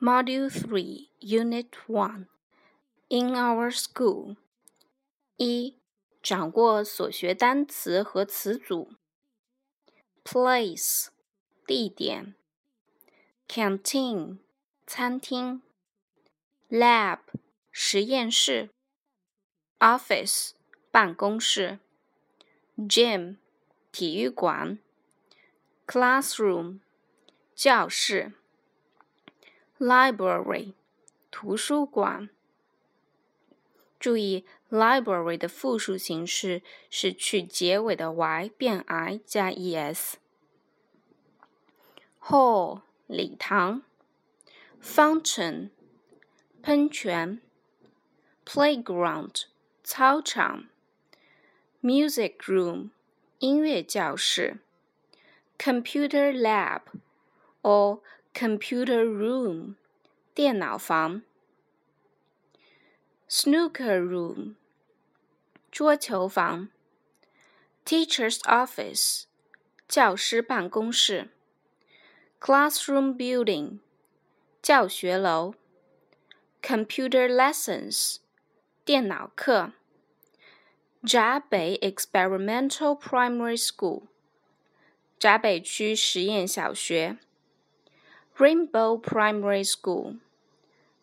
Module 3, Unit 1 In Our School 一、掌握所学单词和词组。Place 地点，Canteen 餐厅，Lab 实验室，Office 办公室，Gym 体育馆，Classroom 教室。 library 图书馆。注意，library 的复数形式是去结尾的 y 变 i 加 es。hall 礼堂，fountain 喷泉，playground 操场，music room 音乐教室，computer lab or computer room 电脑房，snooker room 桌球房，teacher's office 教师办公室，classroom building 教学楼，computer lessons 电脑课，闸北 experimental primary school 闸北区实验小学。 Rainbow Primary School，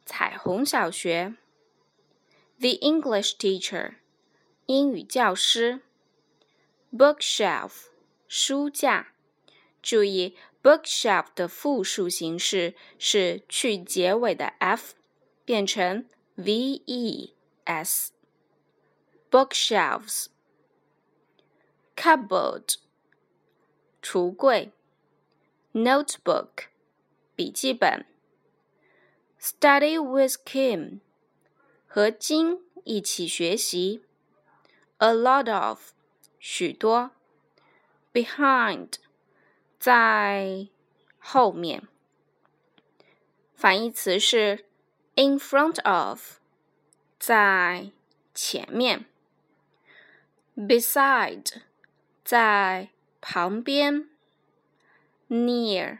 彩虹小学。The English Teacher，英语教师。Bookshelf，书架。注意，bookshelf 的复数形式是去结尾的 f 变成 v e s。Bookshelves。Cupboard，橱柜。Notebook。 笔记本，study with Kim，和金一起学习，a lot of，许多，behind，在后面。反义词是 in front of，在前面，beside，在旁边，near。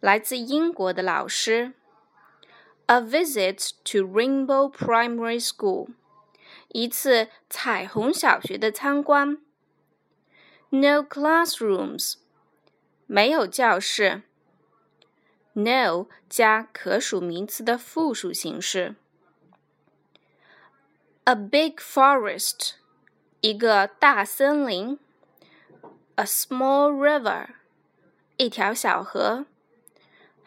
来自英国的老师。A visit to Rainbow Primary School，一次彩虹小学的参观。No classrooms，没有教室。No 加可数名词的复数形式。A big forest，一个大森林。A small river，一条小河。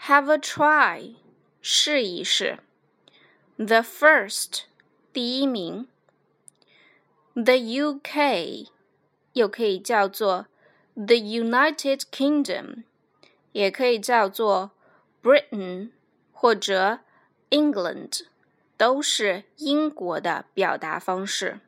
Have a try，试一试。The first，第一名。The UK，又可以叫做 The United Kingdom，也可以叫做 Britain 或者 England，都是英国的表达方式。